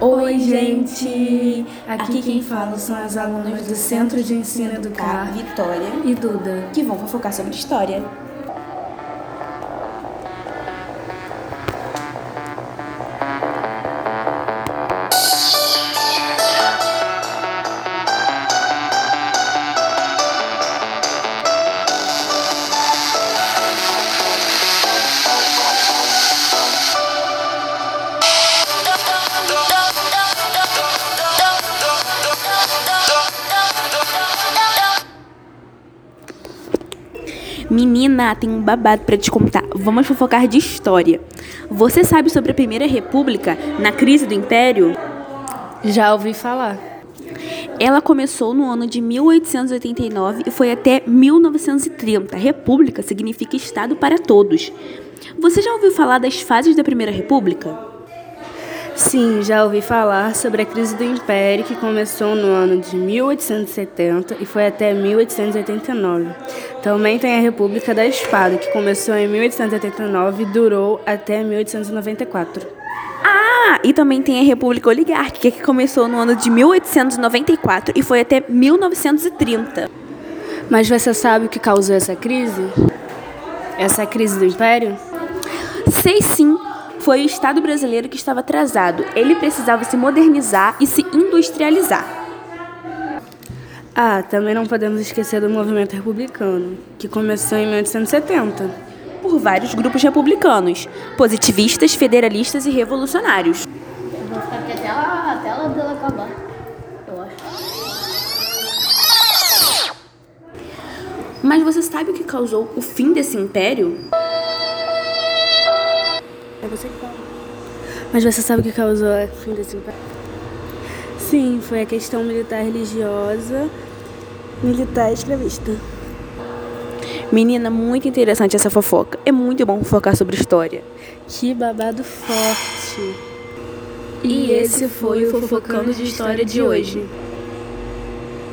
Oi, gente! Aqui quem fala são as alunas do Centro de Ensino Educar, Vitória, e Duda. que vão fofocar sobre história. Menina, tem um babado pra te contar. Vamos fofocar de história. Você sabe sobre a Primeira República na crise do Império? Já ouvi falar. Ela começou no ano de 1889 e foi até 1930. República significa Estado para todos. Você já ouviu falar das fases da Primeira República? Sim, já ouvi falar sobre a crise do Império que começou no ano de 1870 e foi até 1889. Também tem a República da Espada, que começou em 1889 e durou até 1894. Ah, e também tem a República Oligárquica, que começou no ano de 1894 e foi até 1930. Mas você sabe o que causou essa crise? Essa crise do Império? Sei sim, foi o Estado brasileiro que estava atrasado. Ele precisava se modernizar e se industrializar. Ah, também não podemos esquecer do movimento republicano, que começou em 1870. Por vários grupos republicanos, positivistas, federalistas e revolucionários. Eu vou ficar aqui até ela, até ela dela acabar. Eu acho. Mas você sabe o que causou o fim desse império? Você que fala. Mas você sabe o que causou o fim desse império? Sim, foi a questão militar religiosa, militar escravista. Menina, muito interessante essa fofoca. É muito bom fofocar sobre história. Que babado forte! E esse foi o Fofocando de História de hoje.